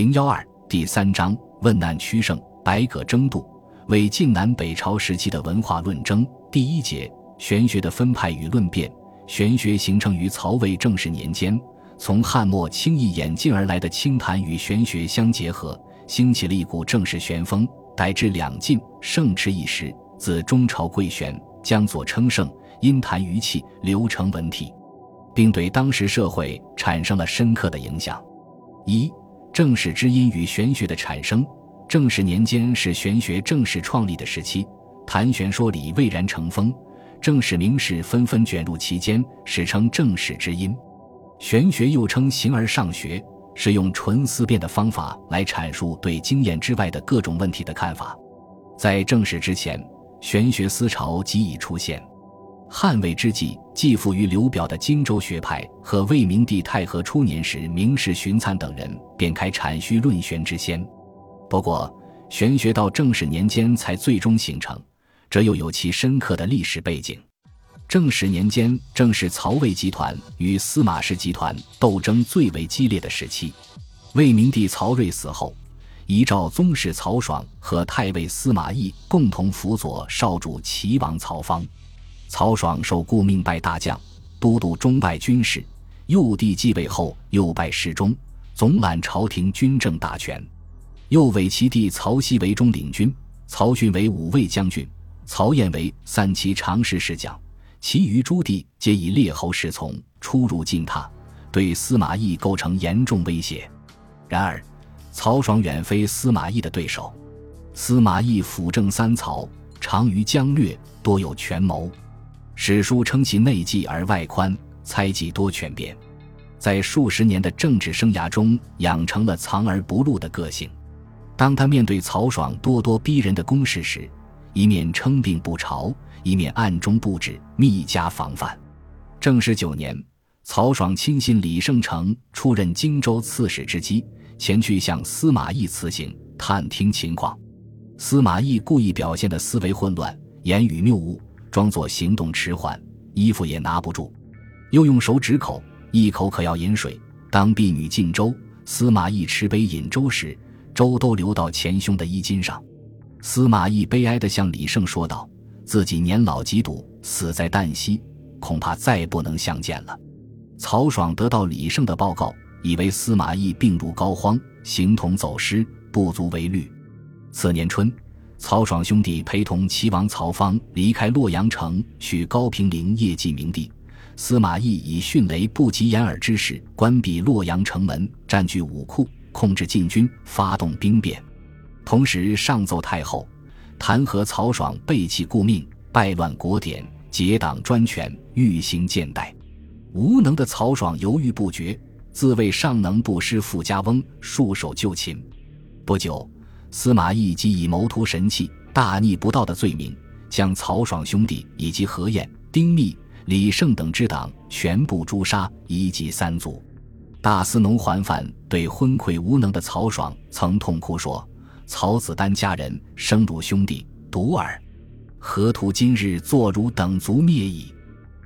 零幺二第三章问难屈胜，百舸争渡，为晋南北朝时期的文化论争。第一节玄学的分派与论辩。玄学形成于曹魏正始年间，从汉末轻易演进而来的清谈与玄学相结合，兴起了一股正式玄风，乃至两晋盛持一时。自中朝贵玄将左称圣，因谈于气，流成文体，并对当时社会产生了深刻的影响。一正史之音与玄学的产生。正史年间是玄学正式创立的时期，谈玄说理蔚然成风，正史名士纷纷卷入其间，史称正史之音。玄学又称形而上学，是用纯思辨的方法来阐述对经验之外的各种问题的看法。在正史之前，玄学思潮即已出现。汉魏之际，继父于刘表的荆州学派和魏明帝太和初年时名士荀粲等人便开阐虚论玄之先。不过，玄学到正始年间才最终形成，这又有其深刻的历史背景。正始年间正是曹魏集团与司马氏集团斗争最为激烈的时期。魏明帝曹睿死后，遗诏宗室曹爽和太尉司马懿共同辅佐少主齐王曹芳。曹爽受顾命拜大将，都督中外军事。幼帝继位后，又拜侍中，总揽朝廷军政大权。又委其弟曹熙为中领军，曹训为五卫将军，曹彦为散骑常侍侍讲，其余诸弟皆以列侯侍从，出入进榻，对司马懿构成严重威胁。然而，曹爽远非司马懿的对手。司马懿辅政三曹，长于疆略，多有权谋。史书称其内忌而外宽，猜忌多权变，在数十年的政治生涯中养成了藏而不露的个性。当他面对曹爽咄咄逼人的攻势时，一面称病不朝，一面暗中布置密加防范。正始九年，曹爽亲信李胜成出任荆州刺史之机，前去向司马懿辞行，探听情况。司马懿故意表现的思维混乱，言语谬误。装作行动迟缓，衣服也拿不住，又用手指口，一口可要饮水。当婢女进粥，司马懿持杯饮粥时，粥都流到前胸的衣襟上。司马懿悲哀地向李胜说道：“自己年老疾笃，死在旦夕，恐怕再不能相见了。”曹爽得到李胜的报告，以为司马懿病入膏肓，形同走失，不足为虑。次年春。曹爽兄弟陪同齐王曹芳离开洛阳城，去高平陵夜祭明帝。司马懿以迅雷不及掩耳之势关闭洛阳城门，占据武库，控制禁军，发动兵变。同时上奏太后，弹劾曹爽背弃顾命，败乱国典，结党专权，欲行谏代。无能的曹爽犹豫不决，自谓尚能不失富家翁，束手就擒。不久。司马懿即以谋图神器、大逆不道的罪名，将曹爽兄弟以及何晏、丁密、李胜等之党全部诛杀，一祭三族。大司农桓范对昏聩无能的曹爽曾痛哭说：“曹子丹家人生如兄弟，独儿，何图今日坐如等族灭矣？”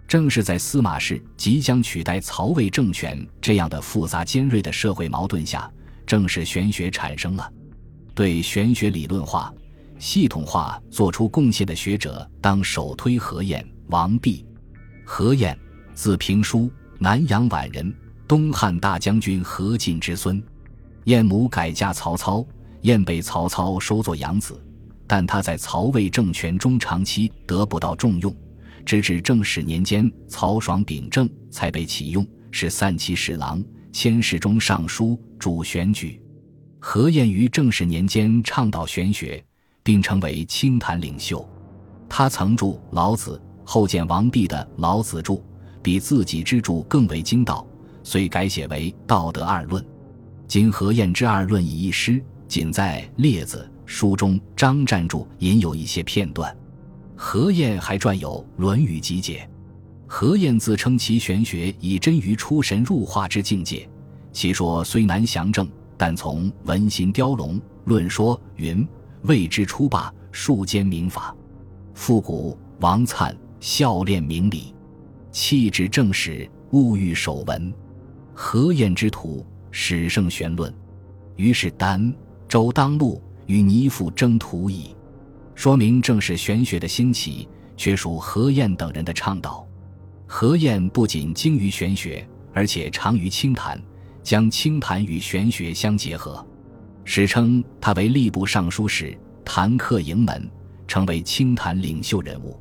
正是在司马氏即将取代曹魏政权这样的复杂尖锐的社会矛盾下，正是玄学产生了。对玄学理论化、系统化做出贡献的学者，当首推何晏、王弼。何晏，字平叔，南阳宛人，东汉大将军何进之孙。晏母改嫁曹操，晏被曹操收作养子，但他在曹魏政权中长期得不到重用，直至正始年间，曹爽秉政，才被启用，是散骑侍郎、千事中尚书，主选举。何晏于正始年间倡导玄学，并成为清谈领袖。他曾著《老子》，后见王弼的《老子注》，比自己之著更为精道，遂改写为《道德二论》。今何晏之二论已佚失，仅在《列子》书中张占注引有一些片段。何晏还撰有《论语集解》。何晏自称其玄学已臻于出神入化之境界，其说虽难详正。但从文心雕龙论说云：谓之初霸，数兼明法，复古王粲孝练明理，气质正史，物欲守文。何晏之徒，史圣玄论。于是丹、周当路与倪父争图矣。说明正是玄学的兴起，却属何晏等人的倡导。何晏不仅精于玄学，而且长于清谈，将清谈与玄学相结合。史称他为吏部尚书时，谈客营门，成为清谈领袖人物。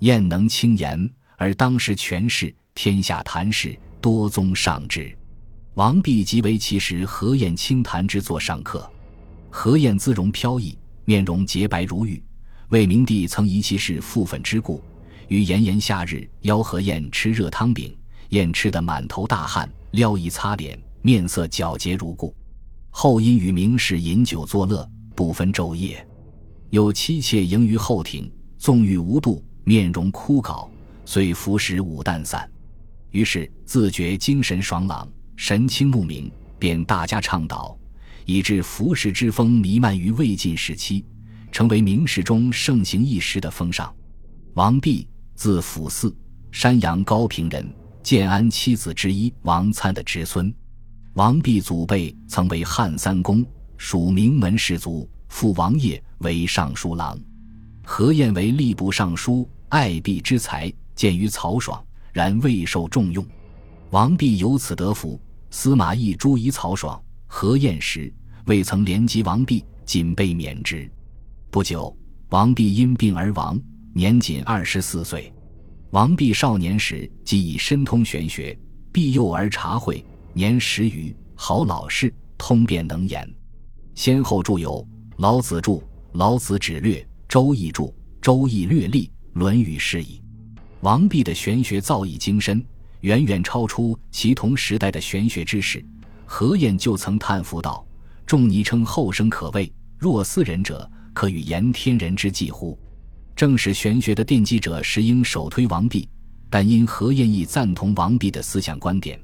晏能清言，而当时权势，天下谈事多宗上之。王弼即为其时何晏清谈之作上客。何晏姿容飘逸，面容洁白如玉。魏明帝曾疑其是傅粉之故，于炎炎夏日邀何晏吃热汤饼，晏吃得满头大汗，撩衣擦脸，面色皎洁如故。后因与名士饮酒作乐，不分昼夜。有妻妾迎于后庭，纵欲无度，面容枯槁，遂服食午淡散。于是自觉精神爽朗，神清目明，便大加倡导，以致服食之风弥漫于魏晋时期，成为名士中盛行一时的风尚。王弼，字辅嗣，山阳高平人，建安七子之一王粲的侄孙。王弼祖辈曾为汉三公，属名门士族。父王业为尚书郎，何晏为吏部尚书，爱弼之才，见于曹爽，然未受重用。王弼由此得福。司马懿诛夷曹爽、何晏时，未曾连及王弼，仅被免职。不久，王弼因病而亡，年仅二十四岁。王弼少年时即已深通玄学，庇幼而察会。年十余，好老实，通辩能言，先后著有《老子著》《老子指略》《周易著》《周易略历》《论语释义》。王弼的玄学造诣精深，远远超出其同时代的玄学知识。何晏就曾叹服道：“众尼称后生可畏，若斯人者，可与言天人之际乎？”正是玄学的奠基者石英首推王弼，但因何晏亦赞同王弼的思想观点。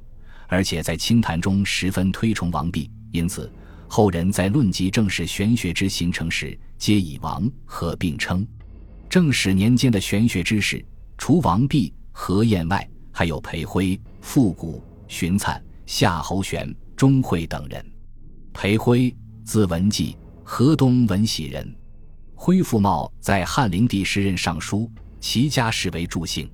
而且在清谈中十分推崇王弼，因此后人在论及正史玄学之形成时，皆以王和并称。正史年间的玄学知识，除王弼、何晏外，还有裴辉、傅古、荀粲、夏侯玄、钟会等人。裴辉，字文季，河东闻喜人。辉父茂在汉灵帝时任尚书，其家世为助姓。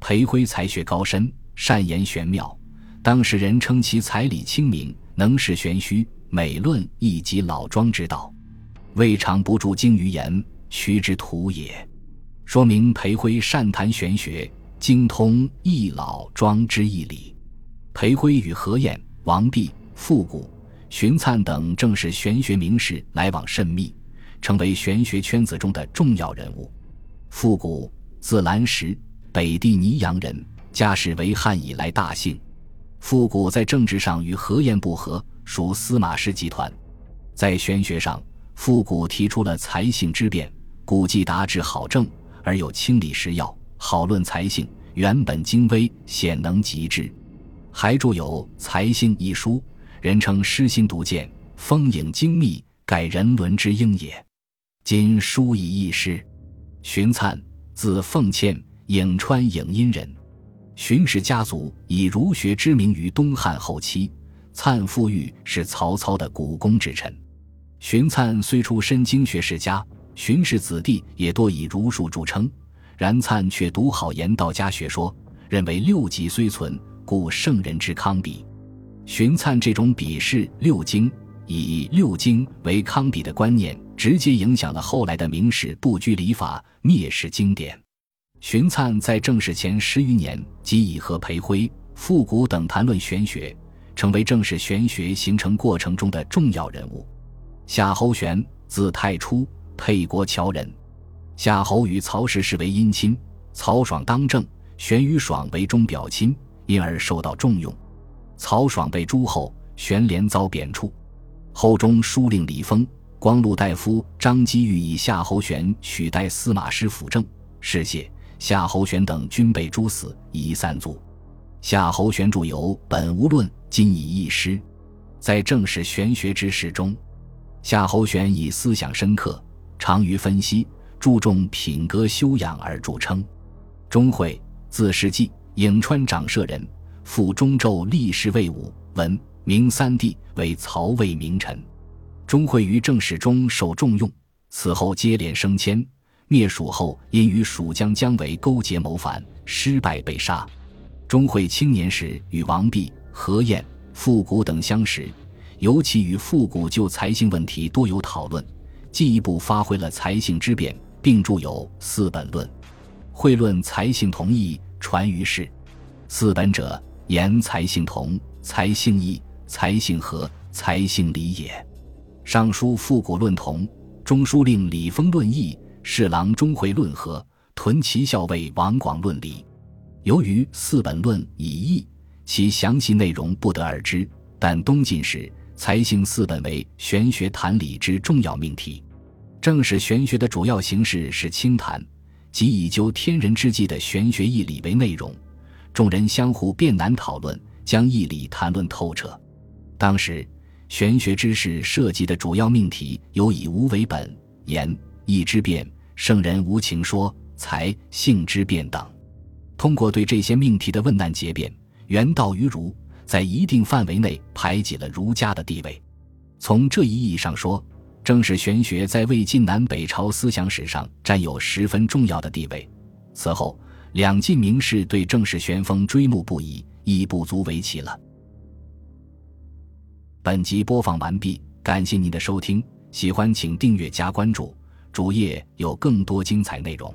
裴辉才学高深，善言玄妙。当时人称其才理清明，能识玄虚，美论亦及老庄之道，未尝不著精于言，虚之徒也。说明裴辉善谈玄学，精通易老庄之义理。裴辉与何晏、王弼、傅古、荀粲等正是玄学名士来往甚密，成为玄学圈子中的重要人物。傅古，字兰石，北地泥阳人，家世为汉以来大姓。复古在政治上与何晏不和，属司马氏集团；在玄学上，复古提出了财性之变，古既达至好政，而又清理时要，好论财性，原本精微，显能极致。还著有《财性》一书，人称诗心独见，风影精密，改人伦之应也。今书以易师。荀粲，字奉谦，颍川颍阴人。荀氏家族以儒学知名于东汉后期，粲父裕是曹操的股肱之臣。荀粲虽出身经学世家，荀氏子弟也多以儒术著称，然粲却独好言道家学说，认为六极虽存，故圣人之康比。荀粲这种鄙视六经、以六经为康比的观念，直接影响了后来的名士不拘礼法，蔑视经典。荀粲在正史前十余年，即已和裴辉、傅古等谈论玄学，成为正史玄学形成过程中的重要人物。夏侯玄，字太初，沛国谯人。夏侯与曹氏是为姻亲，曹爽当政，玄与爽为中表亲，因而受到重用。曹爽被诛后，玄连遭贬黜。后中书令李丰、光禄大夫张基欲以夏侯玄取代司马师辅政，事谢。夏侯玄等均被诛死，夷三族。夏侯玄著有《本无论》，今已佚失。在正史玄学之士中，夏侯玄以思想深刻、长于分析、注重品格修养而著称。钟会，字世纪，颍川长社人，赴中州历仕魏武、文、明三帝，为曹魏名臣。钟会于正史中受重用，此后接连升迁。灭蜀后，因与蜀将姜维勾结谋反，失败被杀。钟会青年时与王弼、何晏、傅古等相识，尤其与复古就财性问题多有讨论，进一步发挥了财性之辩，并著有《四本论》，会论财性同义，传于世。四本者，言财性同、财性异、财性合、财性离也。尚书复古论同，中书令李丰论异。侍郎钟会论和，屯骑校尉王广论理。由于四本论已译，其详细内容不得而知。但东晋时，才性四本为玄学谈理之重要命题。正史玄学的主要形式是清谈，即以究天人之际的玄学义理为内容，众人相互辩难讨论，将义理谈论透彻。当时，玄学知识涉及的主要命题有以无为本、言义之辩。圣人无情说、才性之变等，通过对这些命题的问难结辩，原道于儒，在一定范围内排挤了儒家的地位。从这一意义上说，正史玄学在魏晋南北朝思想史上占有十分重要的地位。此后，两晋名士对正史玄风追慕不已，亦不足为奇了。本集播放完毕，感谢您的收听，喜欢请订阅加关注。主页有更多精彩内容。